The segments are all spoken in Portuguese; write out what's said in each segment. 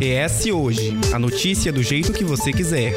ES Hoje a notícia do jeito que você quiser.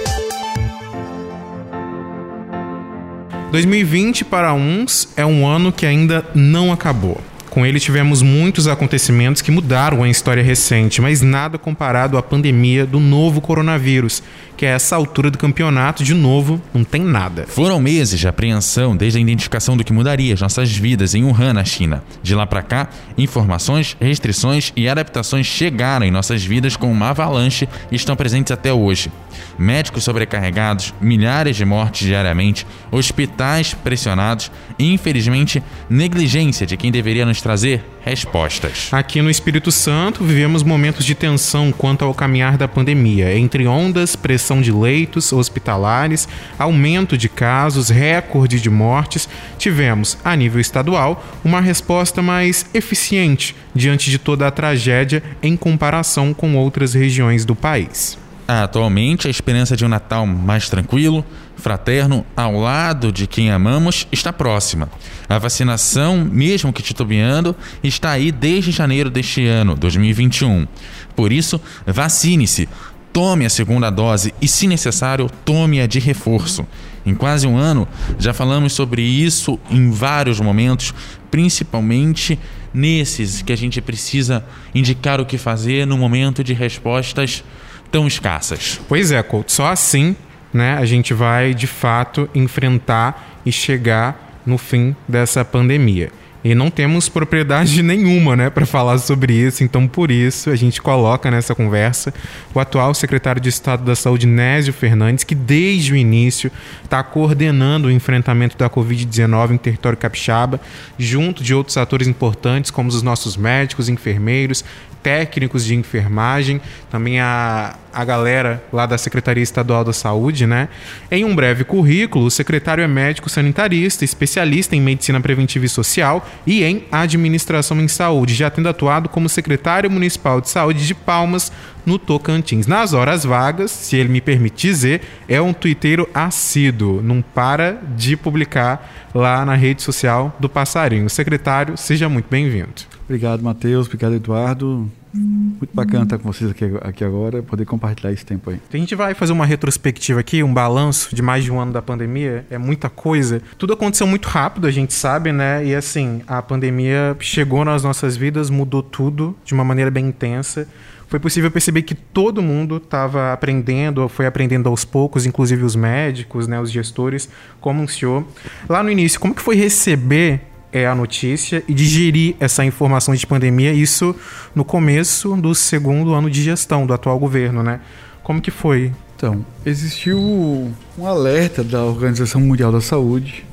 2020 para uns é um ano que ainda não acabou. Com ele tivemos muitos acontecimentos que mudaram a história recente, mas nada comparado à pandemia do novo coronavírus, que a essa altura do campeonato, de novo, não tem nada. Foram meses de apreensão desde a identificação do que mudaria as nossas vidas em Wuhan, na China. De lá para cá, informações, restrições e adaptações chegaram em nossas vidas com uma avalanche e estão presentes até hoje. Médicos sobrecarregados, milhares de mortes diariamente, hospitais pressionados e, infelizmente, negligência de quem deveria nos trazer respostas. Aqui no Espírito Santo, vivemos momentos de tensão quanto ao caminhar da pandemia, entre ondas, pressão de leitos hospitalares, aumento de casos, recorde de mortes. Tivemos, a nível estadual, uma resposta mais eficiente diante de toda a tragédia em comparação com outras regiões do país. Atualmente, a esperança de um Natal mais tranquilo, fraterno, ao lado de quem amamos, está próxima. A vacinação, mesmo que titubeando, está aí desde janeiro deste ano, 2021. Por isso, vacine-se, tome a segunda dose e, se necessário, tome-a de reforço. Em quase um ano, já falamos sobre isso em vários momentos, principalmente nesses que a gente precisa indicar o que fazer no momento de respostas tão escassas. Pois é, Couto, só assim né, a gente vai de fato enfrentar e chegar no fim dessa pandemia. E não temos propriedade nenhuma né, para falar sobre isso, então por isso a gente coloca nessa conversa o atual secretário de Estado da Saúde, Nésio Fernandes, que desde o início está coordenando o enfrentamento da Covid-19 em território capixaba, junto de outros atores importantes, como os nossos médicos, enfermeiros, técnicos de enfermagem, também a, a galera lá da Secretaria Estadual da Saúde, né? Em um breve currículo, o secretário é médico sanitarista, especialista em medicina preventiva e social e em administração em saúde, já tendo atuado como secretário municipal de saúde de Palmas, no Tocantins. Nas horas vagas, se ele me permite dizer, é um twitteiro assíduo, não para de publicar lá na rede social do Passarinho. Secretário, seja muito bem-vindo. Obrigado, Matheus. Obrigado, Eduardo. Muito bacana estar com vocês aqui, aqui agora, poder compartilhar esse tempo aí. A gente vai fazer uma retrospectiva aqui, um balanço de mais de um ano da pandemia. É muita coisa. Tudo aconteceu muito rápido, a gente sabe, né? E assim, a pandemia chegou nas nossas vidas, mudou tudo de uma maneira bem intensa foi possível perceber que todo mundo estava aprendendo, foi aprendendo aos poucos, inclusive os médicos, né, os gestores, como anunciou. Lá no início, como que foi receber é, a notícia e digerir essa informação de pandemia, isso no começo do segundo ano de gestão do atual governo, né? Como que foi? Então, existiu um alerta da Organização Mundial da Saúde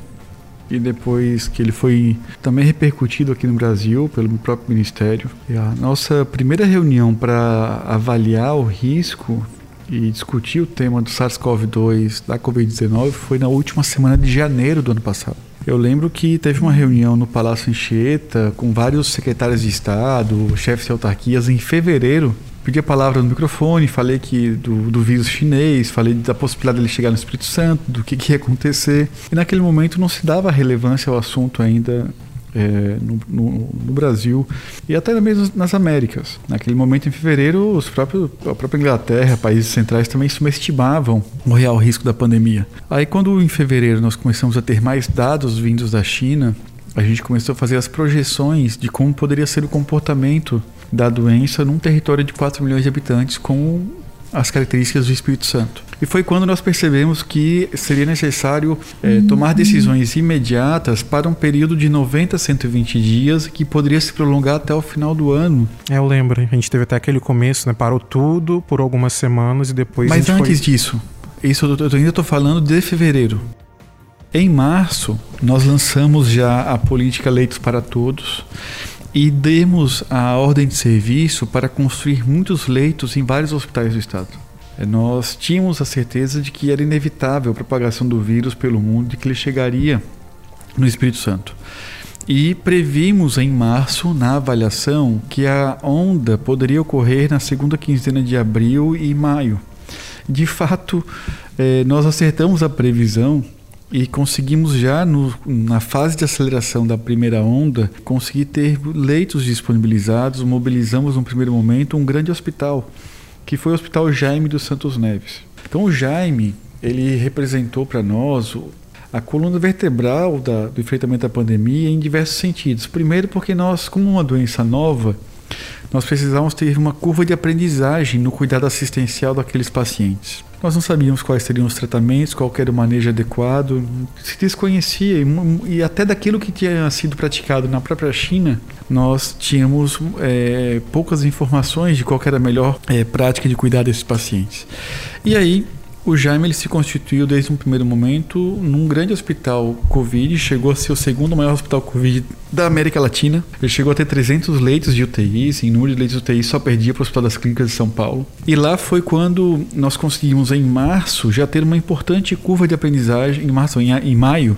e depois que ele foi também repercutido aqui no Brasil pelo próprio Ministério. E a nossa primeira reunião para avaliar o risco e discutir o tema do SARS-CoV-2 da Covid-19 foi na última semana de janeiro do ano passado. Eu lembro que teve uma reunião no Palácio Anchieta com vários secretários de Estado, chefes de autarquias em fevereiro pedi a palavra no microfone, falei que do, do vírus chinês, falei da possibilidade dele chegar no Espírito Santo, do que, que ia acontecer. E naquele momento não se dava relevância ao assunto ainda é, no, no, no, Brasil e até mesmo nas Américas. Naquele momento, em fevereiro, os próprios, a própria Inglaterra, países centrais também subestimavam o real risco da pandemia. Aí, quando em fevereiro nós começamos a ter mais dados vindos da China, a gente começou a fazer as projeções de como poderia ser o comportamento da doença num território de 4 milhões de habitantes com as características do Espírito Santo. E foi quando nós percebemos que seria necessário é, tomar decisões imediatas para um período de 90 a 120 dias que poderia se prolongar até o final do ano. É, eu lembro, a gente teve até aquele começo, né? Parou tudo por algumas semanas e depois. Mas antes foi... disso, isso eu ainda estou falando de fevereiro. Em março, nós lançamos já a política Leitos para Todos e demos a ordem de serviço para construir muitos leitos em vários hospitais do estado. É, nós tínhamos a certeza de que era inevitável a propagação do vírus pelo mundo e que ele chegaria no Espírito Santo. E previmos em março, na avaliação, que a onda poderia ocorrer na segunda quinzena de abril e maio. De fato, é, nós acertamos a previsão e conseguimos já no, na fase de aceleração da primeira onda conseguir ter leitos disponibilizados. Mobilizamos no primeiro momento um grande hospital, que foi o Hospital Jaime dos Santos Neves. Então o Jaime ele representou para nós a coluna vertebral da, do enfrentamento da pandemia em diversos sentidos. Primeiro, porque nós, como uma doença nova, nós precisávamos ter uma curva de aprendizagem no cuidado assistencial daqueles pacientes. Nós não sabíamos quais seriam os tratamentos, qual era o manejo adequado, se desconhecia e, e até daquilo que tinha sido praticado na própria China, nós tínhamos é, poucas informações de qual era a melhor é, prática de cuidar desses pacientes. E aí o Jaime se constituiu desde um primeiro momento num grande hospital Covid, chegou a ser o segundo maior hospital Covid da América Latina. Ele chegou a ter 300 leitos de UTI, em número de leitos de UTI só perdia para o Hospital das Clínicas de São Paulo. E lá foi quando nós conseguimos, em março, já ter uma importante curva de aprendizagem, em março, em, em maio,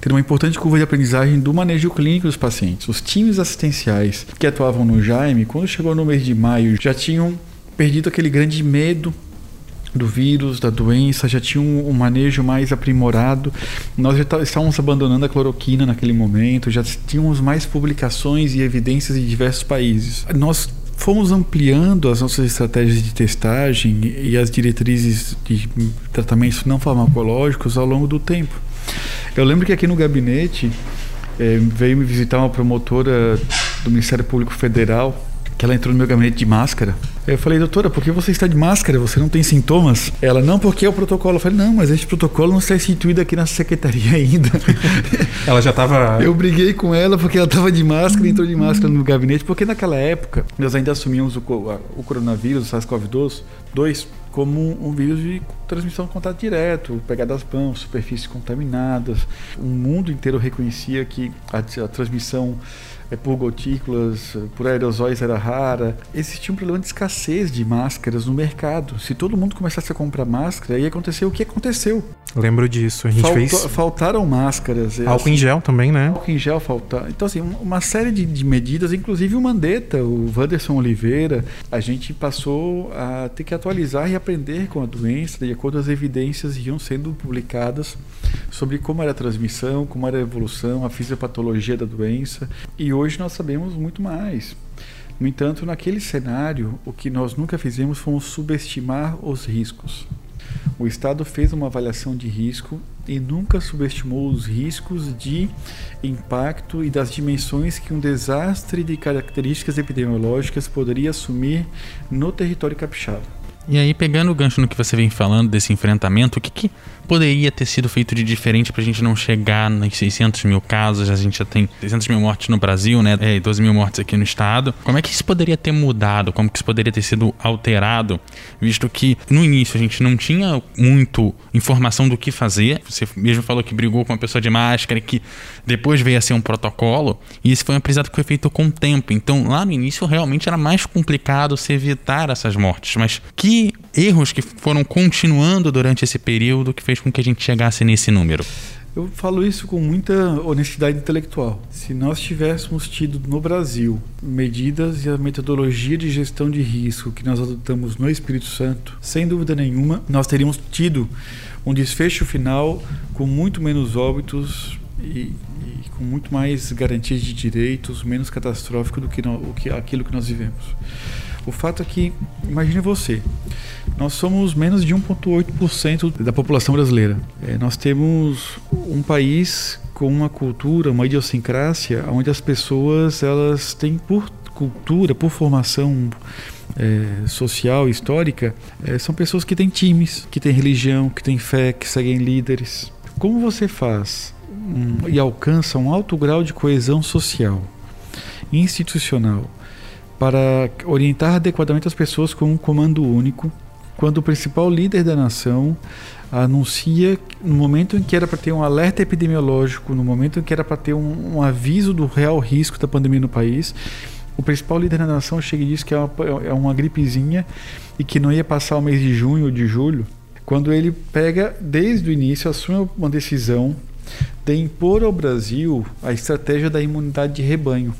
ter uma importante curva de aprendizagem do manejo clínico dos pacientes. Os times assistenciais que atuavam no Jaime, quando chegou no mês de maio, já tinham perdido aquele grande medo do vírus, da doença, já tinha um, um manejo mais aprimorado. Nós já tá, estávamos abandonando a cloroquina naquele momento, já tínhamos mais publicações e evidências em diversos países. Nós fomos ampliando as nossas estratégias de testagem e as diretrizes de tratamentos não farmacológicos ao longo do tempo. Eu lembro que aqui no gabinete eh, veio me visitar uma promotora do Ministério Público Federal que ela entrou no meu gabinete de máscara. Eu falei, doutora, por que você está de máscara? Você não tem sintomas? Ela, não, porque é o protocolo. Eu falei, não, mas esse protocolo não está instituído aqui na secretaria ainda. Ela já estava. Eu briguei com ela porque ela estava de máscara e entrou de máscara no gabinete, porque naquela época nós ainda assumimos o, o coronavírus, o SARS-CoV-2, como um vírus de transmissão de contato direto, pegar das mãos, superfícies contaminadas. O mundo inteiro reconhecia que a, a transmissão por gotículas, por aerosóis era rara. Existia um problema de escassez de máscaras no mercado. Se todo mundo começasse a comprar máscara, ia acontecer o que aconteceu. Lembro disso. A gente Faltou, fez. Faltaram máscaras. É álcool assim, em gel também, né? Álcool em gel faltar. Então, assim, uma série de, de, medidas, inclusive o Mandetta, o Wanderson Oliveira, a gente passou a ter que atualizar e aprender com a doença, de acordo com as evidências iam sendo publicadas sobre como era a transmissão, como era a evolução, a fisiopatologia da doença. E hoje nós sabemos muito mais. No entanto, naquele cenário, o que nós nunca fizemos foi subestimar os riscos. O Estado fez uma avaliação de risco e nunca subestimou os riscos de impacto e das dimensões que um desastre de características epidemiológicas poderia assumir no território capixaba. E aí, pegando o gancho no que você vem falando desse enfrentamento, o que, que poderia ter sido feito de diferente para a gente não chegar nos 600 mil casos? A gente já tem 600 mil mortes no Brasil, né? É, 12 mil mortes aqui no estado. Como é que isso poderia ter mudado? Como que isso poderia ter sido alterado? Visto que no início a gente não tinha muito informação do que fazer. Você mesmo falou que brigou com uma pessoa de máscara e que depois veio a ser um protocolo. E isso foi um aprendizado que foi feito com o tempo. Então, lá no início realmente era mais complicado se evitar essas mortes. Mas que erros que foram continuando durante esse período que fez com que a gente chegasse nesse número? Eu falo isso com muita honestidade intelectual. Se nós tivéssemos tido no Brasil medidas e a metodologia de gestão de risco que nós adotamos no Espírito Santo, sem dúvida nenhuma, nós teríamos tido um desfecho final com muito menos óbitos e, e com muito mais garantias de direitos, menos catastrófico do que, no, o que aquilo que nós vivemos. O fato é que, imagine você, nós somos menos de 1,8% da população brasileira. É, nós temos um país com uma cultura, uma idiosincrásia, onde as pessoas elas têm por cultura, por formação é, social, histórica, é, são pessoas que têm times, que têm religião, que têm fé, que seguem líderes. Como você faz um, e alcança um alto grau de coesão social, institucional, para orientar adequadamente as pessoas com um comando único, quando o principal líder da nação anuncia no momento em que era para ter um alerta epidemiológico, no momento em que era para ter um, um, aviso do real risco da pandemia no país, o principal líder da nação chega e diz que é uma, é uma gripezinha e que não ia passar o mês de junho ou de julho, quando ele pega desde o início assume uma decisão de impor ao Brasil a estratégia da imunidade de rebanho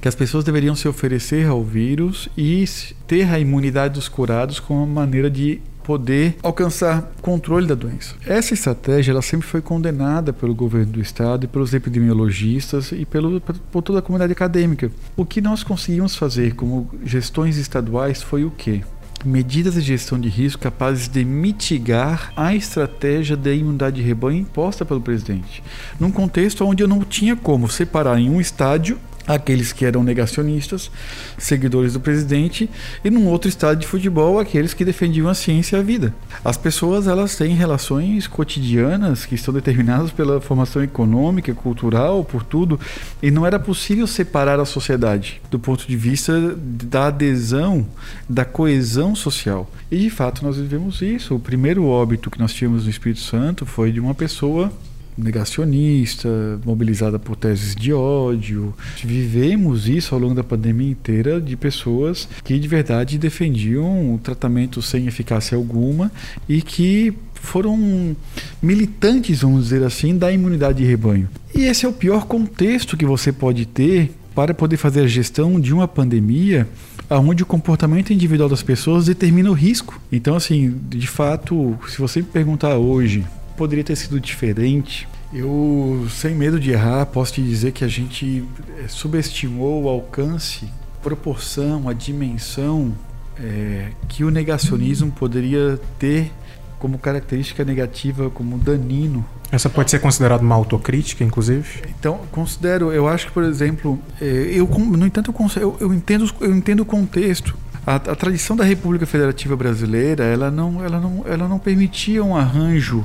que as pessoas deveriam se oferecer ao vírus e ter a imunidade dos curados como uma maneira de poder alcançar controle da doença. Essa estratégia ela sempre foi condenada pelo governo do estado e pelos epidemiologistas e pelo, por toda a comunidade acadêmica. O que nós conseguimos fazer como gestões estaduais foi o quê? medidas de gestão de risco capazes de mitigar a estratégia de imunidade de rebanho imposta pelo presidente. Num contexto onde eu não tinha como separar em um estádio aqueles que eram negacionistas, seguidores do presidente, e num outro estado de futebol, aqueles que defendiam a ciência e a vida. As pessoas elas têm relações cotidianas que estão determinadas pela formação econômica, cultural, por tudo, e não era possível separar a sociedade do ponto de vista da adesão, da coesão social. E de fato nós vivemos isso. O primeiro óbito que nós tivemos no Espírito Santo foi de uma pessoa negacionista, mobilizada por teses de ódio. Vivemos isso ao longo da pandemia inteira de pessoas que de verdade defendiam o tratamento sem eficácia alguma e que foram militantes, vamos dizer assim, da imunidade de rebanho. E esse é o pior contexto que você pode ter para poder fazer a gestão de uma pandemia onde o comportamento individual das pessoas determina o risco. Então, assim, de fato, se você me perguntar hoje poderia ter sido diferente. Eu, sem medo de errar, posso te dizer que a gente eh, subestimou o alcance, proporção, a dimensão é, que o negacionismo poderia ter como característica negativa, como danino. Essa pode ser considerada uma autocrítica, inclusive? Então, considero, eu acho que, por exemplo, eh, eu, no entanto, eu, eu, entendo, eu entendo o contexto. A, a, tradição da República Federativa Brasileira, ela não, ela não, ela não permitia um arranjo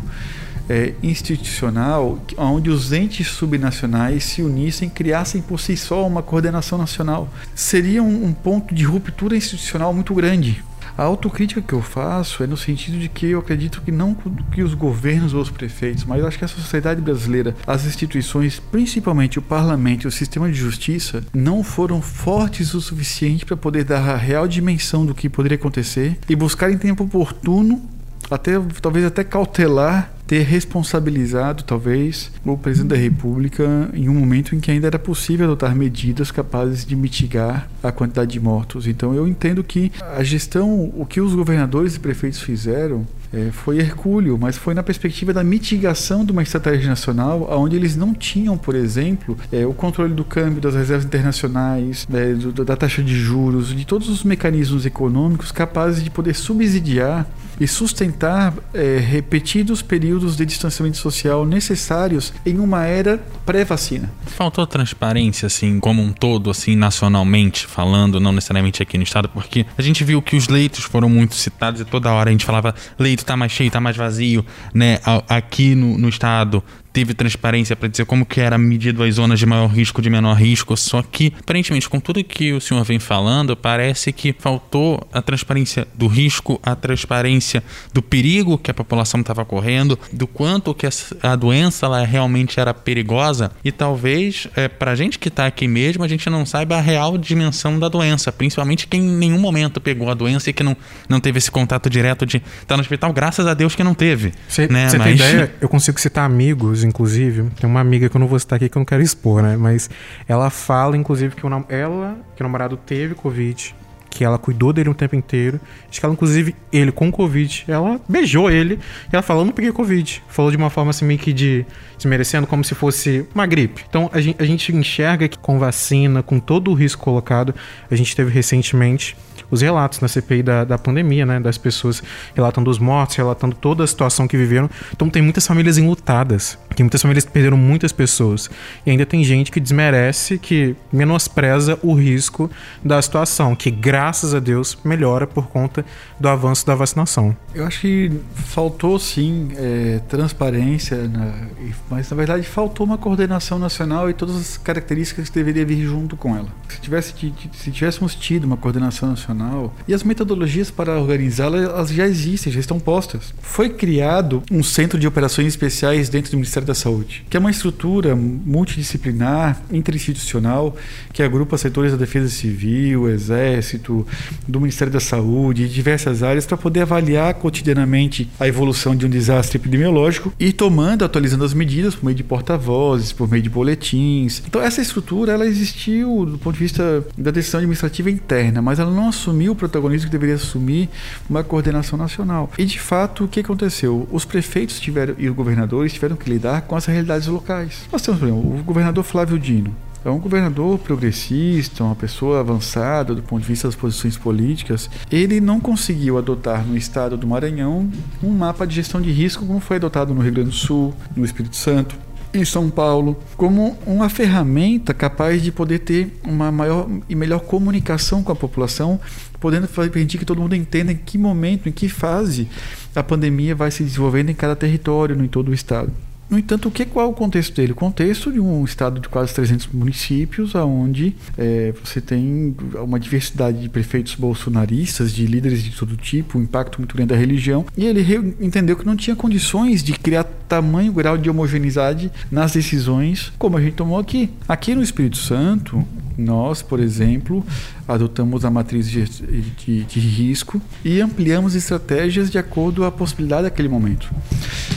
é, institucional onde os entes subnacionais se unissem, criassem por si só uma coordenação nacional. Seria um, um ponto de ruptura institucional muito grande. A autocrítica que eu faço é no sentido de que eu acredito que não que os governos ou os prefeitos, mas eu acho que a sociedade brasileira, as instituições, principalmente o parlamento e o sistema de justiça, não foram fortes o suficiente para poder dar a real dimensão do que poderia acontecer e buscar em tempo oportuno, até talvez até cautelar ter responsabilizado, talvez, o presidente da República em um momento em que ainda era possível adotar medidas capazes de mitigar a quantidade de mortos. Então, eu entendo que a gestão, o que os governadores e prefeitos fizeram, é, foi hercúleo, mas foi na perspectiva da mitigação de uma estratégia nacional, onde eles não tinham, por exemplo, é, o controle do câmbio, das reservas internacionais, né, do, da taxa de juros, de todos os mecanismos econômicos capazes de poder subsidiar e sustentar é, repetidos períodos de distanciamento social necessários em uma era pré-vacina. Faltou transparência, assim, como um todo, assim, nacionalmente falando, não necessariamente aqui no estado, porque a gente viu que os leitos foram muito citados e toda hora a gente falava leito tá mais cheio, tá mais vazio, né? Aqui no, no estado teve transparência para dizer como que era medido as zonas de maior risco, de menor risco, só que aparentemente com tudo que o senhor vem falando, parece que faltou a transparência do risco, a transparência do perigo que a população estava correndo, do quanto que a doença ela realmente era perigosa e talvez é, para a gente que está aqui mesmo a gente não saiba a real dimensão da doença, principalmente quem em nenhum momento pegou a doença e que não, não teve esse contato direto de estar tá no hospital, graças a Deus que não teve. Você né? Mas... tem ideia? Eu consigo citar amigos inclusive. Tem uma amiga que eu não vou citar aqui que eu não quero expor, né? Mas ela fala, inclusive, que o, ela, que o namorado teve Covid, que ela cuidou dele um tempo inteiro. Acho que ela, inclusive, ele com Covid, ela beijou ele e ela falou: Eu não peguei Covid. Falou de uma forma assim, meio que de se merecendo, como se fosse uma gripe. Então a gente, a gente enxerga que com vacina, com todo o risco colocado, a gente teve recentemente os relatos na CPI da, da pandemia, né? Das pessoas relatando os mortos, relatando toda a situação que viveram. Então tem muitas famílias enlutadas. Tem muitas famílias que perderam muitas pessoas. E ainda tem gente que desmerece, que menospreza o risco da situação, que graças a Deus melhora por conta do avanço da vacinação. Eu acho que faltou sim é, transparência, né? Mas na verdade faltou uma coordenação nacional e todas as características que deveriam vir junto com ela. Se, tivesse, se tivéssemos tido uma coordenação nacional e as metodologias para organizá-la elas já existem, já estão postas. Foi criado um centro de operações especiais dentro do Ministério da Saúde, que é uma estrutura multidisciplinar, interinstitucional, que agrupa setores da defesa civil, exército, do Ministério da Saúde, de diversas áreas, para poder avaliar cotidianamente a evolução de um desastre epidemiológico e tomando, atualizando as medidas por meio de porta-vozes, por meio de boletins. Então essa estrutura ela existiu do ponto de vista da decisão administrativa interna, mas ela não assumiu o protagonismo que deveria assumir uma coordenação nacional. E de fato, o que aconteceu? Os prefeitos tiveram e os governadores tiveram que lidar com as realidades locais. Nós temos, por exemplo, o governador Flávio Dino. É um governador progressista, uma pessoa avançada do ponto de vista das posições políticas. Ele não conseguiu adotar no estado do Maranhão um mapa de gestão de risco como foi adotado no Rio Grande do Sul, no Espírito Santo, em São Paulo, como uma ferramenta capaz de poder ter uma maior e melhor comunicação com a população, podendo permitir que todo mundo entenda em que momento, em que fase a pandemia vai se desenvolvendo em cada território, em todo o estado. No entanto, o que, qual é o contexto dele? O contexto de um estado de quase 300 municípios, onde é, você tem uma diversidade de prefeitos bolsonaristas, de líderes de todo tipo, um impacto muito grande da religião, e ele entendeu que não tinha condições de criar tamanho grau de homogeneidade nas decisões como a gente tomou aqui. Aqui no Espírito Santo, nós, por exemplo, adotamos a matriz de, de, de, risco e ampliamos estratégias de acordo com a possibilidade daquele momento.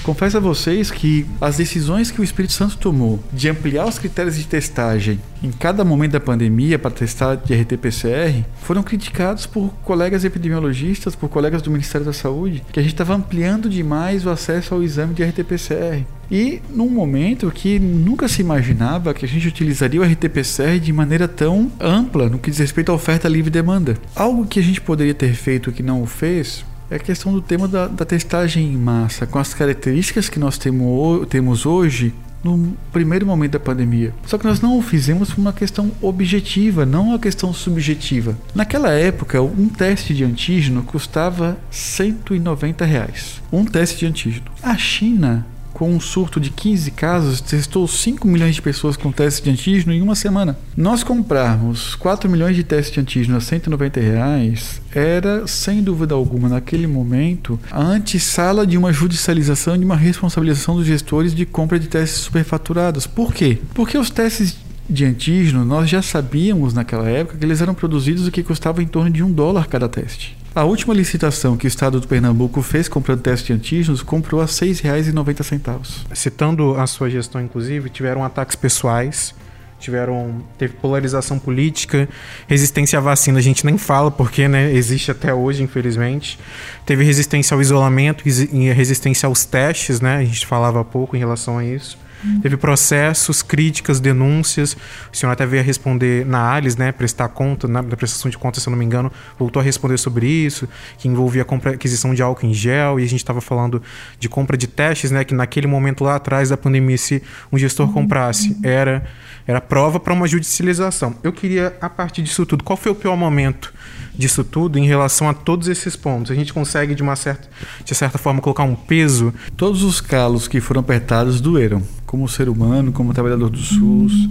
Confesso a vocês que as decisões que o Espírito Santo tomou de ampliar os critérios de testagem em cada momento da pandemia para testar de RT-PCR foram criticados por colegas epidemiologistas, por colegas do Ministério da Saúde, que a gente estava ampliando demais o acesso ao exame de RT-PCR. E num momento que nunca se imaginava que a gente utilizaria o RT-PCR de maneira tão ampla no que diz respeito à oferta livre e demanda. Algo que a gente poderia ter feito que não o fez é a questão do tema da, da testagem em massa, com as características que nós temo, temos hoje no primeiro momento da pandemia. Só que nós não o fizemos por uma questão objetiva, não uma questão subjetiva. Naquela época, um teste de antígeno custava 190 reais. Um teste de antígeno. A China com um surto de 15 casos, testou 5 milhões de pessoas com teste de antígeno em uma semana. Nós comprarmos 4 milhões de testes de antígeno a 190 reais era, sem dúvida alguma, naquele momento, a antessala de uma judicialização, de uma responsabilização dos gestores de compra de testes superfaturados. Por quê? Porque os testes de antígeno, nós já sabíamos naquela época que eles eram produzidos o que custava em torno de um dólar cada teste. A última licitação que o estado do Pernambuco fez comprando teste de antígenos comprou a R$ 6,90. Citando a sua gestão, inclusive, tiveram ataques pessoais, tiveram teve polarização política, resistência à vacina, a gente nem fala porque né, existe até hoje, infelizmente. Teve resistência ao isolamento e resistência aos testes, né? A gente falava pouco em relação a isso. Teve processos, críticas, denúncias. O senhor até veio a responder na ALIS, né? Prestar conta, na, na prestação de contas, se eu não me engano, voltou a responder sobre isso, que envolvia a compra, aquisição de álcool em gel, e a gente estava falando de compra de testes, né? Que naquele momento lá atrás da pandemia, se um gestor comprasse, era, era prova para uma judicialização. Eu queria, a partir disso tudo, qual foi o pior momento disso tudo em relação a todos esses pontos? A gente consegue, de uma certa, de certa forma, colocar um peso? Todos os calos que foram apertados doeram como ser humano, como trabalhador do SUS,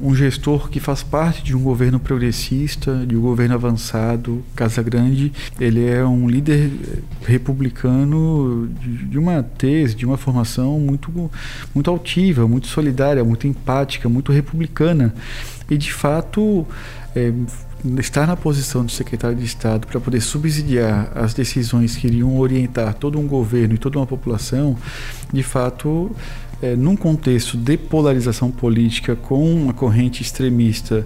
um gestor que faz parte de um governo progressista, de um governo avançado, Casa Grande. Ele é um líder republicano de, de uma tese, de uma formação muito, muito altiva, muito solidária, muito empática, muito republicana. E, de fato, é, estar na posição de secretário de Estado para poder subsidiar as decisões que iriam orientar todo um governo e toda uma população, de fato, é, num contexto de polarização política com uma corrente extremista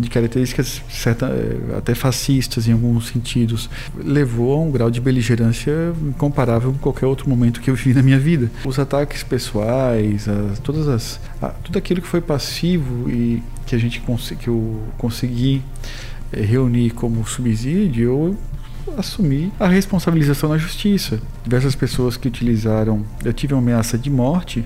de características certa, é, até fascistas em alguns sentidos, levou a um grau de beligerância incomparável com qualquer outro momento que eu vivi na minha vida. Os ataques pessoais, as, todas as, a, tudo aquilo que foi passivo e que a gente que eu consegui reunir como subsídio, eu assumir a responsabilização na justiça. Diversas pessoas que utilizaram. Eu tive uma ameaça de morte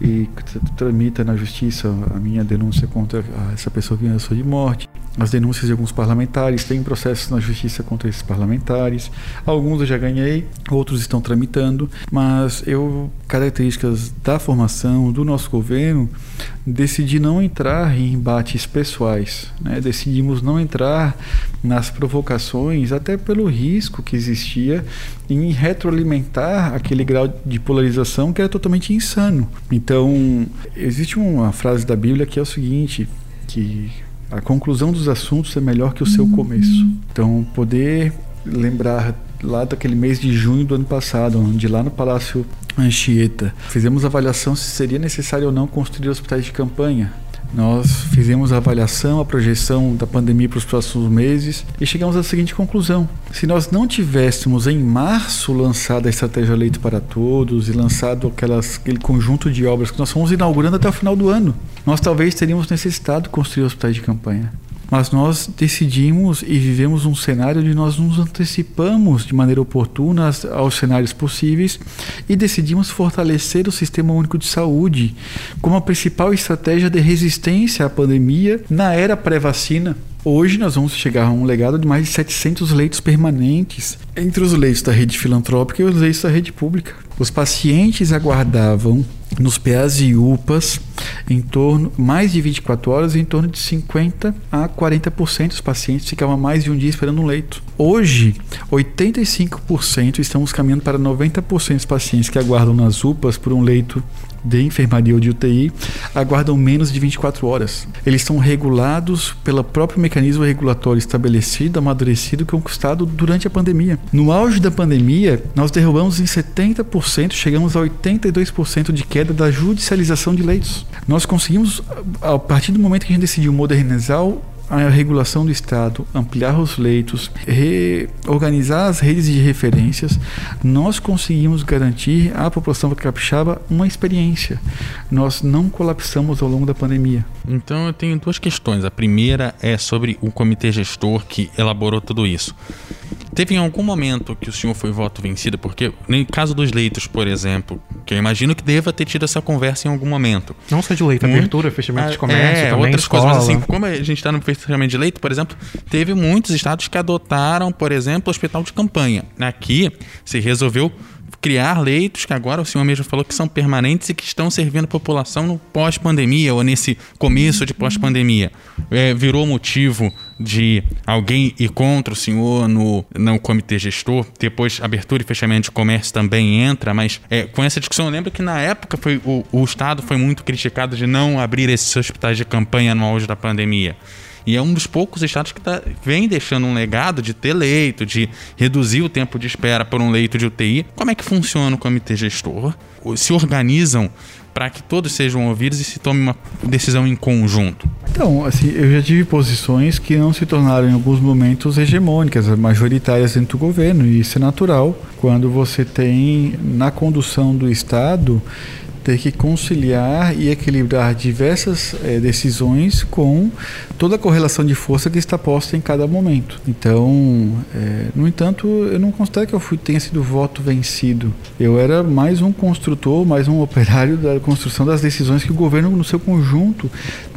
e tramita na justiça a minha denúncia contra essa pessoa que ameaçou de morte. As denúncias de alguns parlamentares, tem processos na justiça contra esses parlamentares. Alguns eu já ganhei, outros estão tramitando, mas eu, características da formação do nosso governo, decidi não entrar em embates pessoais. Né? Decidimos não entrar nas provocações, até pelo risco que existia em retroalimentar aquele grau de polarização que era totalmente insano. Então, existe uma frase da Bíblia que é o seguinte, que A conclusão dos assuntos é melhor que o seu começo. Então, poder lembrar lá daquele mês de junho do ano passado, onde lá no Palácio Anchieta. Fizemos avaliação se seria necessário ou não construir hospitais de campanha. Nós fizemos a avaliação, a projeção da pandemia para os próximos meses e chegamos à seguinte conclusão: se nós não tivéssemos em março lançado a estratégia Leito para Todos e lançado aquelas, aquele conjunto de obras que nós fomos inaugurando até o final do ano, nós talvez teríamos necessitado construir hospitais de campanha mas nós decidimos e vivemos um cenário onde nós nos antecipamos de maneira oportuna aos cenários possíveis e decidimos fortalecer o Sistema Único de Saúde como a principal estratégia de resistência à pandemia na era pré-vacina. Hoje nós vamos chegar a um legado de mais de 700 leitos permanentes entre os leitos da rede filantrópica e os leitos da rede pública. Os pacientes aguardavam nos PAs e UPAs em torno mais de 24 horas, em torno de 50 a 40% dos pacientes ficavam mais de um dia esperando um leito. Hoje, 85% estamos caminhando para 90% dos pacientes que aguardam nas UPAs por um leito de enfermaria ou de UTI aguardam menos de 24 horas. Eles são regulados pelo próprio mecanismo regulatório estabelecido, amadurecido, conquistado durante a pandemia. No auge da pandemia, nós derrubamos em 70%, chegamos a 82% de queda da judicialização de leitos. Nós conseguimos, a partir do momento que a gente decidiu modernizar a regulação do Estado, ampliar os leitos, reorganizar as redes de referências, nós conseguimos garantir à população capixaba uma experiência. Nós não colapsamos ao longo da pandemia. Então eu tenho duas questões. A primeira é sobre o comitê gestor que elaborou tudo isso. Teve em algum momento que o senhor foi voto vencido? Porque, no caso dos leitos, por exemplo, que eu imagino que deva ter tido essa conversa em algum momento. Não só de leito, Muito, abertura, fechamento de ah, comércio, é, também, outras escola. coisas. Mas assim, como a gente está no fechamento de leito, por exemplo, teve muitos estados que adotaram, por exemplo, o hospital de campanha. Aqui se resolveu criar leitos que agora o senhor mesmo falou que são permanentes e que estão servindo a população no pós-pandemia ou nesse começo de pós-pandemia. É, virou motivo de alguém ir contra o senhor no, no comitê gestor, depois abertura e fechamento de comércio também entra, mas é, com essa discussão eu lembro que na época foi, o, o Estado foi muito criticado de não abrir esses hospitais de campanha no auge da pandemia. E é um dos poucos estados que tá, vem deixando um legado de ter leito, de reduzir o tempo de espera por um leito de UTI. Como é que funciona o comitê gestor? Se organizam para que todos sejam ouvidos e se tome uma decisão em conjunto? Então, assim, eu já tive posições que não se tornaram em alguns momentos hegemônicas, majoritárias dentro do governo, e isso é natural quando você tem na condução do Estado ter que conciliar e equilibrar diversas é, decisões com toda a correlação de força que está posta em cada momento. Então, é, no entanto, eu não considero que eu fui, tenha sido voto vencido. Eu era mais um construtor, mais um operário da construção das decisões que o governo, no seu conjunto,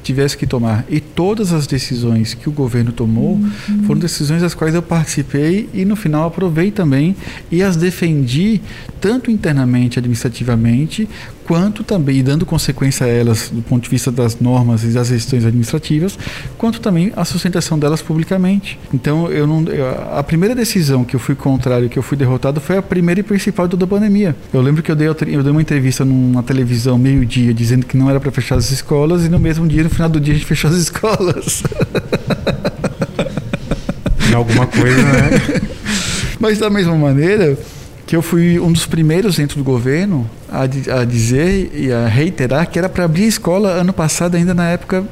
tivesse que tomar. E todas as decisões que o governo tomou uhum. foram decisões das quais eu participei e no final aprovei também e as defendi tanto internamente, administrativamente, quanto também, e dando consequência a elas do ponto de vista das normas e das gestões administrativas, quanto também a sustentação delas publicamente. Então, eu não, eu, a primeira decisão que eu fui contrário, que eu fui derrotado, foi a primeira e principal da pandemia. Eu lembro que eu dei, eu dei uma entrevista numa televisão meio-dia dizendo que não era para fechar as escolas e no mesmo dia, no final do dia, a gente fechou as escolas. Alguma coisa, né? Mas da mesma maneira que eu fui um dos primeiros dentro do governo a, a dizer e a reiterar que era para abrir a escola ano passado, ainda na época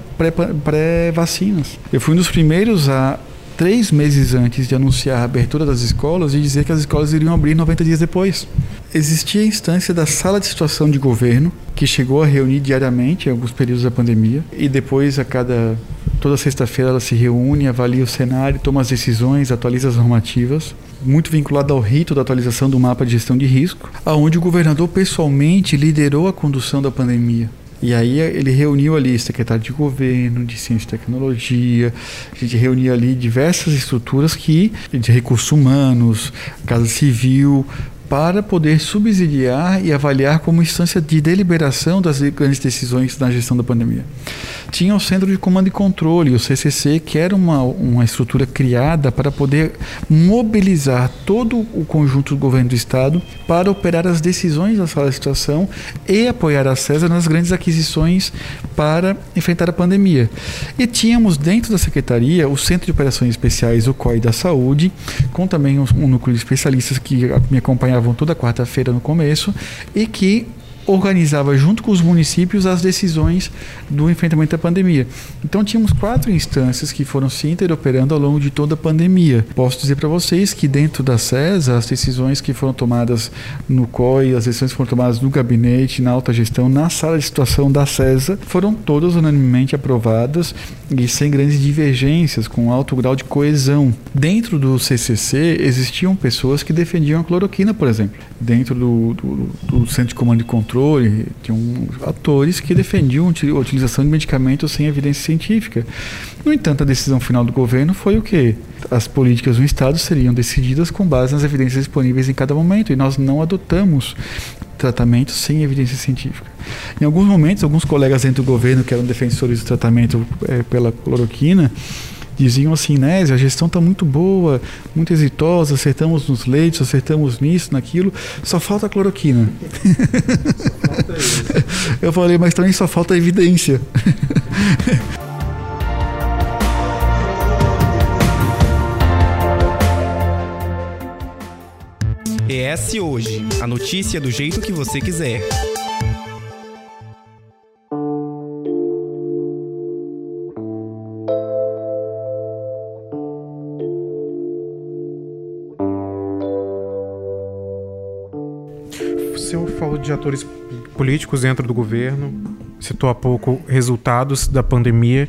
pré-vacinas. Pré eu fui um dos primeiros a três meses antes de anunciar a abertura das escolas e dizer que as escolas iriam abrir 90 dias depois. Existia a instância da sala de situação de governo, que chegou a reunir diariamente em alguns períodos da pandemia, e depois, a cada. Toda sexta-feira, ela se reúne, avalia o cenário, toma as decisões, atualiza as normativas muito vinculado ao rito da atualização do mapa de gestão de risco, aonde o governador pessoalmente liderou a condução da pandemia. E aí ele reuniu ali secretário de governo, de ciência e tecnologia, a gente reuniu ali diversas estruturas que de recursos humanos, casa civil, para poder subsidiar e avaliar como instância de deliberação das grandes decisões na gestão da pandemia. tinha o Centro de Comando e Controle, o CCC, que era uma, uma estrutura criada para poder mobilizar todo o conjunto do governo do Estado para operar as decisões da sala de situação e apoiar a CESA nas grandes aquisições para enfrentar a pandemia. E tínhamos dentro da Secretaria o Centro de Operações Especiais, o COI da Saúde, com também um, um núcleo de especialistas que me acompanhavam toda quarta-feira no começo e que organizava junto com os municípios as decisões do enfrentamento da pandemia. Então tínhamos quatro instâncias que foram se interoperando ao longo de toda a pandemia. Posso dizer para vocês que dentro da CESA, as decisões que foram tomadas no COI, as decisões que foram tomadas no gabinete, na alta gestão, na sala de situação da CESA, foram todas unanimemente aprovadas e sem grandes divergências, com alto grau de coesão. Dentro do CCC existiam pessoas que defendiam a cloroquina, por exemplo. Dentro do, do, do Centro de Comando e Controle controle, tinham atores que defendiam a utilização de medicamentos sem evidência científica. No entanto, a decisão final do governo foi o que? As políticas do Estado seriam decididas com base nas evidências disponíveis em cada momento e nós não adotamos tratamentos sem evidência científica. Em alguns momentos, alguns colegas dentro do governo que eram defensores do tratamento é, pela cloroquina diziam assim, né, a gestão está muito boa, muito exitosa, acertamos nos leitos, acertamos nisso, naquilo, só falta cloroquina. Falta Eu falei, mas também só falta evidência. ES Hoje, a notícia do jeito que você quiser. De atores políticos dentro do governo, citou há pouco resultados da pandemia.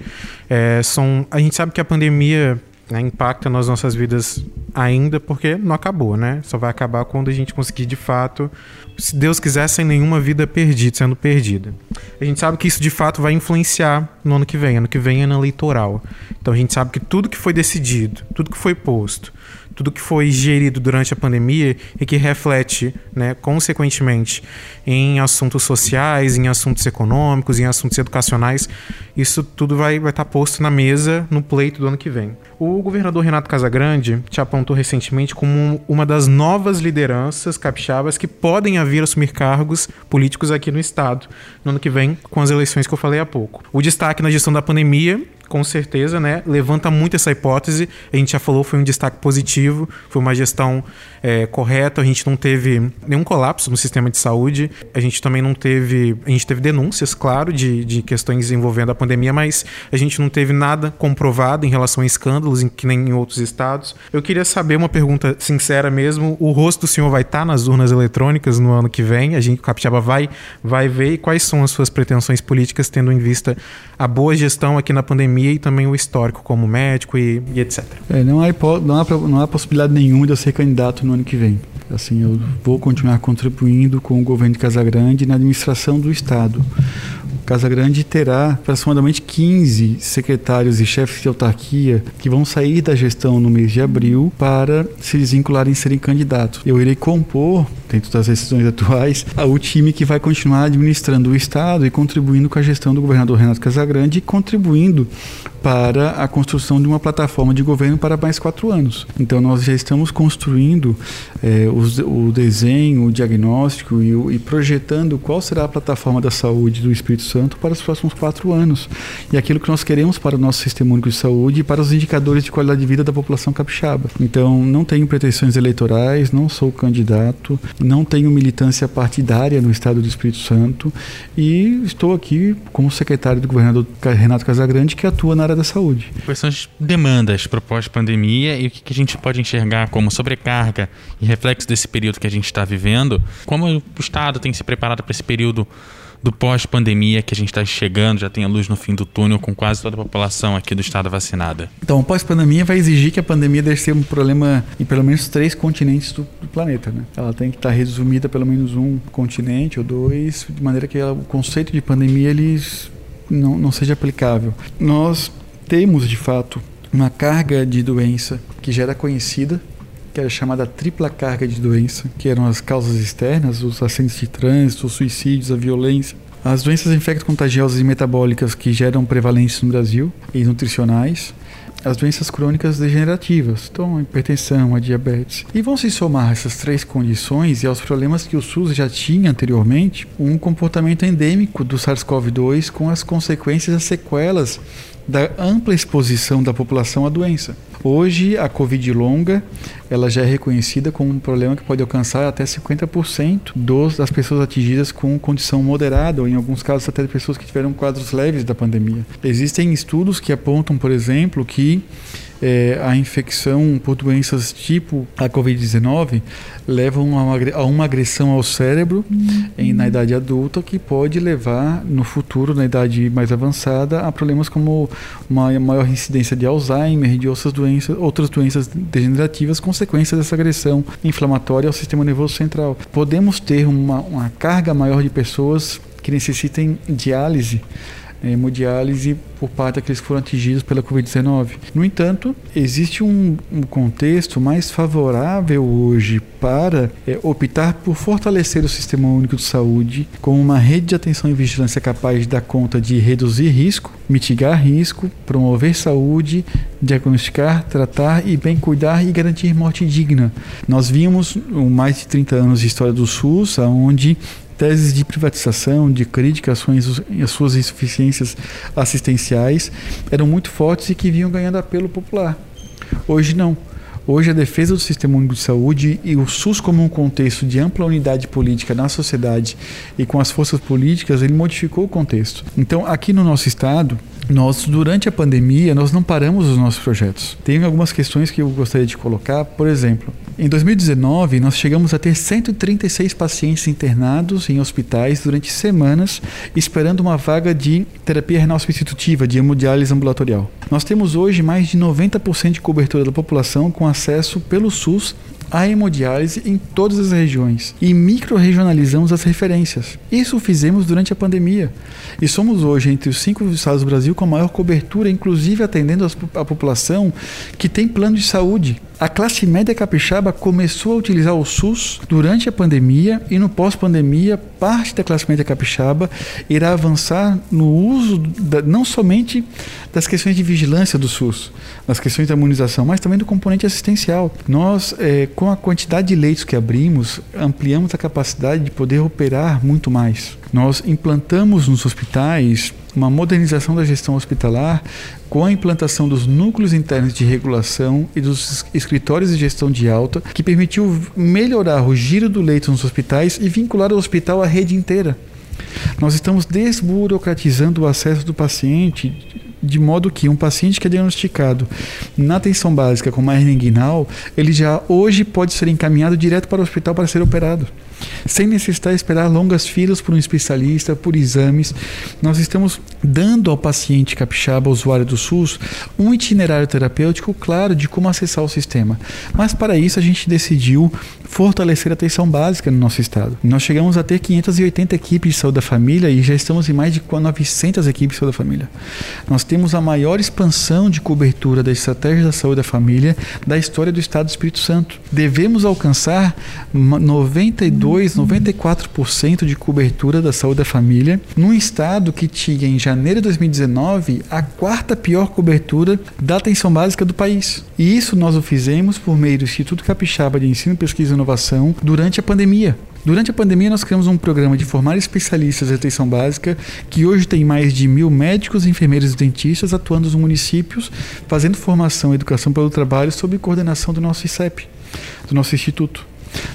É, são, a gente sabe que a pandemia né, impacta nas nossas vidas ainda porque não acabou, né? Só vai acabar quando a gente conseguir de fato, se Deus quiser, sem nenhuma vida perdida, sendo perdida. A gente sabe que isso de fato vai influenciar no ano que vem. Ano que vem é eleitoral. Então a gente sabe que tudo que foi decidido, tudo que foi posto, tudo que foi gerido durante a pandemia e que reflete, né, consequentemente, em assuntos sociais, em assuntos econômicos, em assuntos educacionais, isso tudo vai estar vai tá posto na mesa no pleito do ano que vem. O governador Renato Casagrande te apontou recentemente como uma das novas lideranças capixabas que podem vir a assumir cargos políticos aqui no estado no ano que vem, com as eleições que eu falei há pouco. O destaque na gestão da pandemia com certeza, né, levanta muito essa hipótese. A gente já falou, foi um destaque positivo, foi uma gestão é. A gente não teve nenhum colapso no sistema de saúde. A gente também não teve, a gente teve denúncias, claro, de, de questões envolvendo a pandemia, mas a gente não teve nada comprovado em relação a escândalos, em, que nem em outros estados. Eu queria saber uma pergunta sincera mesmo: o rosto do senhor vai estar nas urnas eletrônicas no ano que vem? A gente, o Capixaba vai, vai ver e quais são as suas pretensões políticas, tendo em vista a boa gestão aqui na pandemia pandemia e também o histórico como médico e, e etc. É, não, há, não, há, não há possibilidade nenhuma de eu ser candidato no ano que vem. Assim, eu vou continuar contribuindo com o governo de Casagrande na administração do Estado. Casa Grande terá aproximadamente 15 secretários e chefes de autarquia que vão sair da gestão no mês de abril para se desvincularem e serem candidatos. Eu irei compor, dentro das decisões atuais, o time que vai continuar administrando o Estado e contribuindo com a gestão do governador Renato Casagrande e contribuindo para a construção de uma plataforma de governo para mais quatro anos. Então, nós já estamos construindo é, o, o, desenho, o diagnóstico e, e, projetando qual será a plataforma da saúde do Espírito Santo para os próximos quatro anos. E aquilo que nós queremos para o nosso sistema único de saúde e para os indicadores de qualidade de vida da população capixaba. Então, não tenho pretensões eleitorais, não sou candidato, não tenho militância partidária no Estado do Espírito Santo e estou aqui como secretário do governador Renato Casagrande, que atua na área da saúde. Quais são as demandas para pós-pandemia e o que a gente pode enxergar como sobrecarga e reflexo desse período que a gente está vivendo? Como o Estado tem se preparado para esse período do pós-pandemia que a gente está chegando, já tem a luz no fim do túnel com quase toda a população aqui do estado vacinada? Então, pós-pandemia vai exigir que a pandemia deve ser um problema em pelo menos três continentes do, planeta. Né? Ela tem que estar tá resumida pelo menos um continente ou dois, de maneira que ela, o conceito de pandemia eles não, não seja aplicável. Nós temos, de fato, uma carga de doença que já era conhecida, que era chamada tripla carga de doença, que eram as causas externas, os acidentes de trânsito, os suicídios, a violência, as doenças infecto-contagiosas e metabólicas que geram prevalência no Brasil e nutricionais, as doenças crônicas degenerativas, então a hipertensão, a diabetes. E vão se somar essas três condições e aos problemas que o SUS já tinha anteriormente, um comportamento endêmico do SARS-CoV-2 com as consequências, as sequelas da ampla exposição da população à doença. Hoje, a Covid longa ela já é reconhecida como um problema que pode alcançar até 50% dos, das pessoas atingidas com condição moderada, ou em alguns casos até de pessoas que tiveram quadros leves da pandemia. Existem estudos que apontam, por exemplo, que é, a infecção por doenças tipo a Covid-19 levam a uma, agressão ao cérebro uhum. em, na idade adulta que pode levar no futuro, na idade mais avançada, a problemas como uma maior incidência de Alzheimer e de outras doenças, outras doenças degenerativas, consequências dessa agressão inflamatória ao sistema nervoso central. Podemos ter uma, uma carga maior de pessoas que necessitem diálise hemodiálise por parte daqueles que foram atingidos pela Covid-19. No entanto, existe um, um, contexto mais favorável hoje para é, optar por fortalecer o Sistema Único de Saúde como uma rede de atenção e vigilância capaz de dar conta de reduzir risco, mitigar risco, promover saúde, diagnosticar, tratar e bem cuidar e garantir morte digna. Nós vimos mais de 30 anos de história do SUS, onde teses de privatização, de crítica às suas, insuficiências assistenciais eram muito fortes e que vinham ganhando apelo popular. Hoje não. Hoje, a defesa do Sistema Único de Saúde e o SUS como um contexto de ampla unidade política na sociedade e com as forças políticas, ele modificou o contexto. Então, aqui no nosso estado, nós durante a pandemia nós não paramos os nossos projetos. Tem algumas questões que eu gostaria de colocar, por exemplo, em 2019 nós chegamos a ter 136 pacientes internados em hospitais durante semanas esperando uma vaga de terapia renal substitutiva de hemodiálise ambulatorial. Nós temos hoje mais de 90% de cobertura da população com acesso pelo SUS a hemodiálise em todas as regiões e micro-regionalizamos as referências. Isso fizemos durante a pandemia e somos hoje entre os cinco estados do Brasil com a maior cobertura, inclusive atendendo a população que tem plano de saúde. A classe média capixaba começou a utilizar o SUS durante a pandemia e no pós-pandemia, parte da classe média capixaba irá avançar no uso da, não somente das questões de vigilância do SUS, das questões da imunização, mas também do componente assistencial. Nós, é, com a quantidade de leitos que abrimos, ampliamos a capacidade de poder operar muito mais. Nós implantamos nos hospitais uma modernização da gestão hospitalar com a implantação dos núcleos internos de regulação e dos escritórios de gestão de alta, que permitiu melhorar o giro do leito nos hospitais e vincular o hospital à rede inteira. Nós estamos desburocratizando o acesso do paciente de modo que um paciente que é diagnosticado na atenção básica com hernia inguinal, ele já hoje pode ser encaminhado direto para o hospital para ser operado sem necessitar esperar longas filas por um especialista, por exames. Nós estamos dando ao paciente capixaba, usuário do SUS, um itinerário terapêutico claro de como acessar o sistema. Mas para isso a gente decidiu fortalecer a atenção básica no nosso estado. Nós chegamos a ter 580 equipes de saúde da família e já estamos em mais de 900 equipes de saúde da família. Nós temos a maior expansão de cobertura da estratégia da saúde da família da história do estado do Espírito Santo. Devemos alcançar 92, 94% de cobertura da saúde da família num estado que tinha em janeiro de 2019 a quarta pior cobertura da atenção básica do país. E isso nós o fizemos por meio do Instituto Capixaba de Ensino, Pesquisa e Inovação durante a pandemia. Durante a pandemia, nós criamos um programa de formar especialistas de atenção básica, que hoje tem mais de mil médicos, enfermeiros e dentistas atuando nos municípios, fazendo formação e educação pelo trabalho sob coordenação do nosso ICEP, do nosso instituto.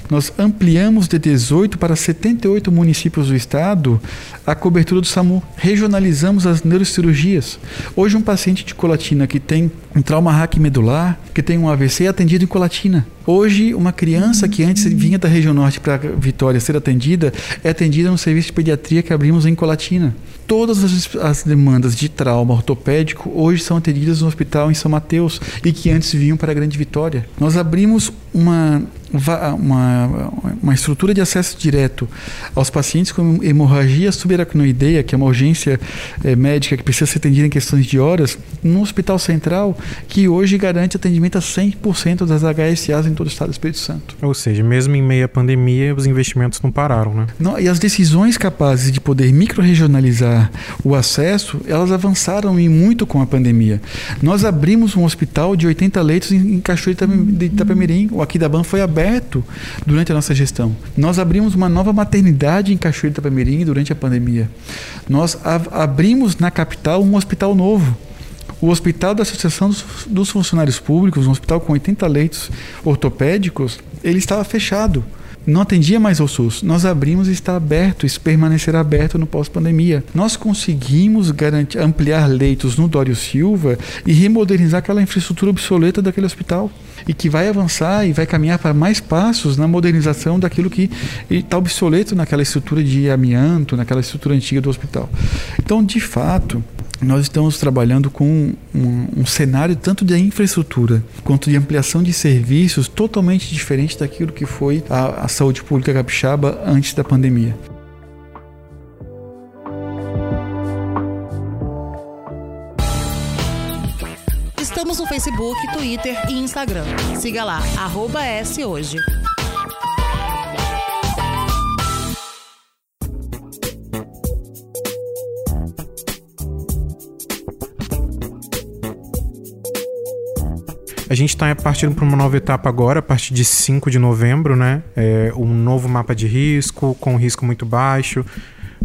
Nós ampliamos de 18 para 78 municípios do estado a cobertura do SAMU. Regionalizamos as neurocirurgias. Hoje, um paciente de colatina que tem um trauma medular, que tem um AVC, é atendido em colatina. Hoje, uma criança que antes vinha da região norte para Vitória ser atendida, é atendida no serviço de pediatria que abrimos em Colatina. Todas as, as demandas de trauma ortopédico hoje são atendidas no hospital em São Mateus e que antes vinham para a Grande Vitória. Nós abrimos uma uma, uma estrutura de acesso direto aos pacientes com hemorragia subaracnoideia, que é uma urgência é, médica que precisa ser atendida em questões de horas, no Hospital Central, que hoje garante atendimento a 100% das HSAs em todo o estado do Espírito Santo. Ou seja, mesmo em meia pandemia, os investimentos não pararam, né? Não, e as decisões capazes de poder micro-regionalizar o acesso, elas avançaram e muito com a pandemia. Nós abrimos um hospital de 80 leitos em, Cachoeira de Itapemirim, o Aquidaban foi aberto aberto durante a nossa gestão. Nós abrimos uma nova maternidade em Cachoeira de Itapemirim durante a pandemia. Nós abrimos na capital um hospital novo. O Hospital da Associação dos Funcionários Públicos, um hospital com 80 leitos ortopédicos, ele estava fechado não atendia mais ao SUS. Nós abrimos e está aberto, e permanecerá aberto no pós-pandemia. Nós conseguimos garantir, ampliar leitos no Dório Silva e remodernizar aquela infraestrutura obsoleta daquele hospital. E que vai avançar e vai caminhar para mais passos na modernização daquilo que está obsoleto naquela estrutura de amianto, naquela estrutura antiga do hospital. Então, de fato, nós estamos trabalhando com um, um, cenário tanto de infraestrutura quanto de ampliação de serviços totalmente diferente daquilo que foi a, a saúde pública capixaba antes da pandemia. Estamos no Facebook, Twitter e Instagram. Siga lá, arroba S hoje. A gente está partindo para uma nova etapa agora, a partir de 5 de novembro, né? É, um novo mapa de risco, com risco muito baixo,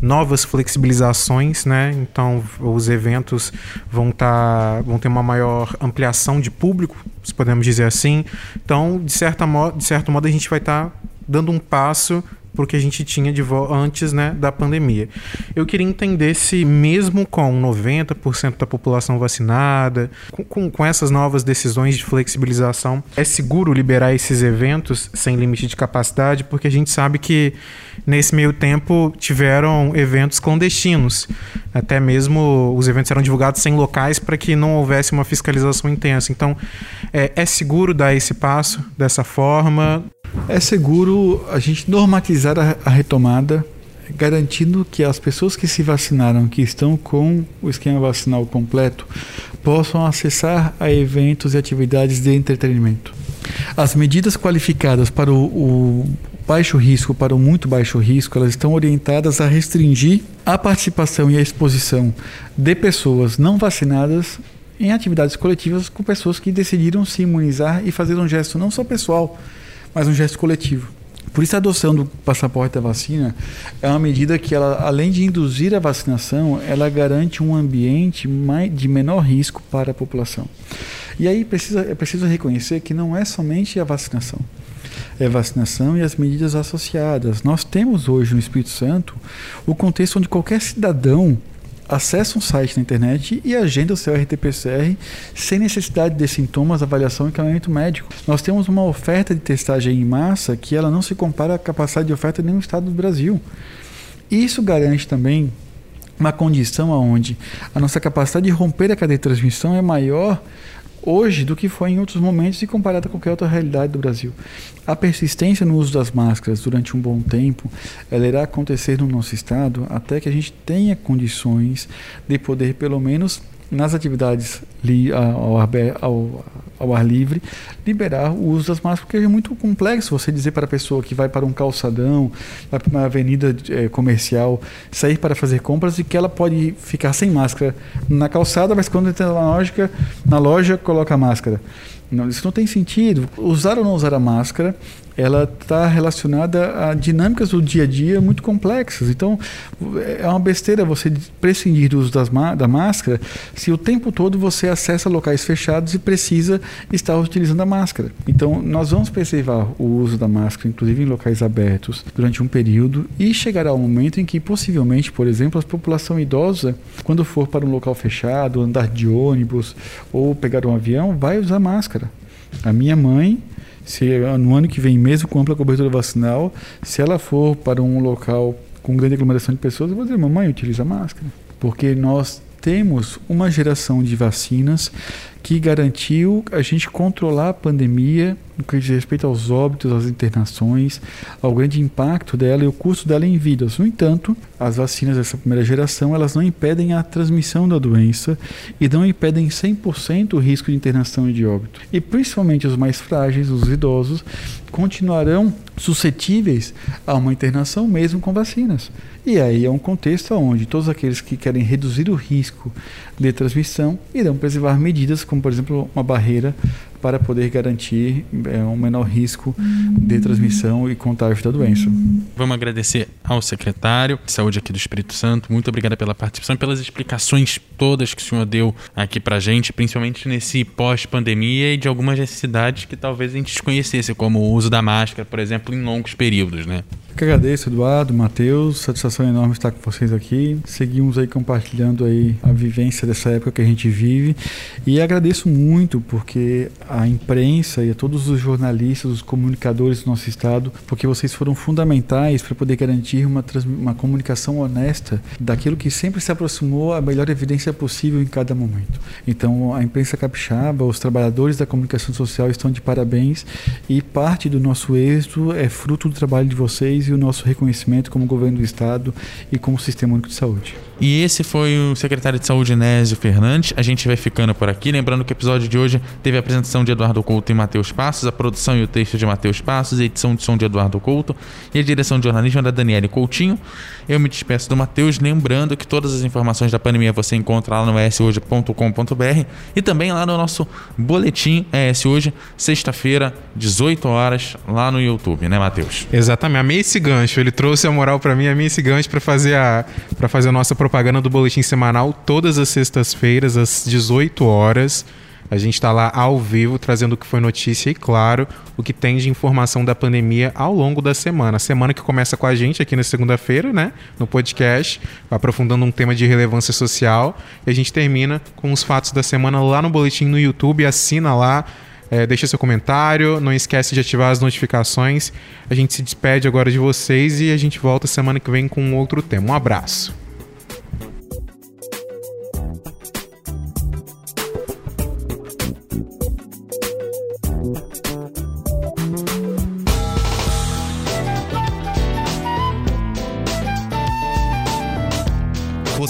novas flexibilizações, né? Então os eventos vão tá, vão ter uma maior ampliação de público, se podemos dizer assim. Então, de, certa mo de certo modo, a gente vai estar tá dando um passo porque a gente tinha de antes né, da pandemia. Eu queria entender se, mesmo com 90% da população vacinada, com, com, com, essas novas decisões de flexibilização, é seguro liberar esses eventos sem limite de capacidade, porque a gente sabe que nesse meio tempo tiveram eventos clandestinos. Até mesmo os eventos eram divulgados sem locais para que não houvesse uma fiscalização intensa. Então, é, é seguro dar esse passo dessa forma? É seguro a gente normatizar a, retomada, garantindo que as pessoas que se vacinaram, que estão com o esquema vacinal completo, possam acessar a eventos e atividades de entretenimento. As medidas qualificadas para o, o baixo risco para o muito baixo risco, elas estão orientadas a restringir a participação e a exposição de pessoas não vacinadas em atividades coletivas com pessoas que decidiram se imunizar e fazer um gesto não só pessoal, mas um gesto coletivo. Por isso a adoção do passaporte da vacina é uma medida que ela, além de induzir a vacinação, ela garante um ambiente de menor risco para a população. E aí precisa, é preciso reconhecer que não é somente a vacinação. É vacinação e as medidas associadas. Nós temos hoje no Espírito Santo o contexto onde qualquer cidadão acessa um site na internet e agenda o seu RT-PCR sem necessidade de sintomas, avaliação e encaminhamento médico. Nós temos uma oferta de testagem em massa que ela não se compara à capacidade de oferta de nenhum estado do Brasil. Isso garante também uma condição onde a nossa capacidade de romper a cadeia de transmissão é maior hoje do que foi em outros momentos e comparado a qualquer outra realidade do Brasil. A persistência no uso das máscaras durante um bom tempo, ela irá acontecer no nosso estado até que a gente tenha condições de poder pelo menos nas atividades li, ao, ar, ao, ao, ar, livre, liberar o uso das máscaras, porque é muito complexo você dizer para a pessoa que vai para um calçadão, vai para uma avenida é, comercial, sair para fazer compras e que ela pode ficar sem máscara na calçada, mas quando entra na loja, na loja coloca a máscara. Não, isso não tem sentido. Usar ou não usar a máscara ela está relacionada a dinâmicas do dia a dia muito complexas. Então, é uma besteira você prescindir do uso da máscara se o tempo todo você acessa locais fechados e precisa estar utilizando a máscara. Então, nós vamos preservar o uso da máscara, inclusive em locais abertos, durante um período e chegará um momento em que, possivelmente, por exemplo, a população idosa, quando for para um local fechado, andar de ônibus ou pegar um avião, vai usar máscara. A minha mãe se no ano que vem, mesmo com ampla cobertura vacinal, se ela for para um local com grande aglomeração de pessoas, eu vou dizer, mamãe, utiliza máscara. Porque nós temos uma geração de vacinas que garantiu a gente controlar a pandemia no que diz respeito aos óbitos, às internações, ao grande impacto dela e o custo dela em vidas. No entanto, as vacinas dessa primeira geração, elas não impedem a transmissão da doença e não impedem 100% o risco de internação e de óbito. E principalmente os mais frágeis, os idosos, continuarão suscetíveis a uma internação mesmo com vacinas. E aí é um contexto onde todos aqueles que querem reduzir o risco de transmissão irão preservar medidas como, por exemplo, uma barreira para poder garantir é, um menor risco de transmissão e contágio da doença. Vamos agradecer ao secretário de Saúde aqui do Espírito Santo. Muito obrigado pela participação e pelas explicações todas que o senhor deu aqui para gente, principalmente nesse pós-pandemia e de algumas necessidades que talvez a gente desconhecesse, como o uso da máscara, por exemplo, em longos períodos, né? Que agradeço, Eduardo, Matheus, satisfação enorme estar com vocês aqui. Seguimos aí compartilhando aí a vivência dessa época que a gente vive e agradeço muito porque a imprensa e a todos os jornalistas, os comunicadores do nosso estado, porque vocês foram fundamentais para poder garantir uma, uma comunicação honesta daquilo que sempre se aproximou a melhor evidência possível em cada momento. Então, a imprensa capixaba, os trabalhadores da comunicação social estão de parabéns e parte do nosso êxito é fruto do trabalho de vocês e o nosso reconhecimento como governo do Estado e como Sistema Único de Saúde. E esse foi o secretário de Saúde, Nésio Fernandes. A gente vai ficando por aqui. Lembrando que o episódio de hoje teve a apresentação de Eduardo Couto e Matheus Passos, a produção e o texto de Matheus Passos, a edição de som de Eduardo Couto e a direção de jornalismo da Daniele Coutinho. Eu me despeço do Matheus, lembrando que todas as informações da pandemia você encontra lá no eshoje.com.br e também lá no nosso boletim ES Hoje, sexta-feira, 18 horas, lá no YouTube, né, Matheus? Exatamente. Amei esse gancho. Ele trouxe a moral para mim, amei esse gancho para fazer a para fazer a nossa propaganda do boletim semanal todas as sextas-feiras às 18 horas. A gente está lá ao vivo trazendo o que foi notícia e, claro, o que tem de informação da pandemia ao longo da semana. semana que começa com a gente aqui na segunda-feira, né? No podcast, aprofundando um tema de relevância social. E a gente termina com os fatos da semana lá no boletim no YouTube. Assina lá. É, deixa seu comentário, não esquece de ativar as notificações. A gente se despede agora de vocês e a gente volta semana que vem com outro tema. Um abraço.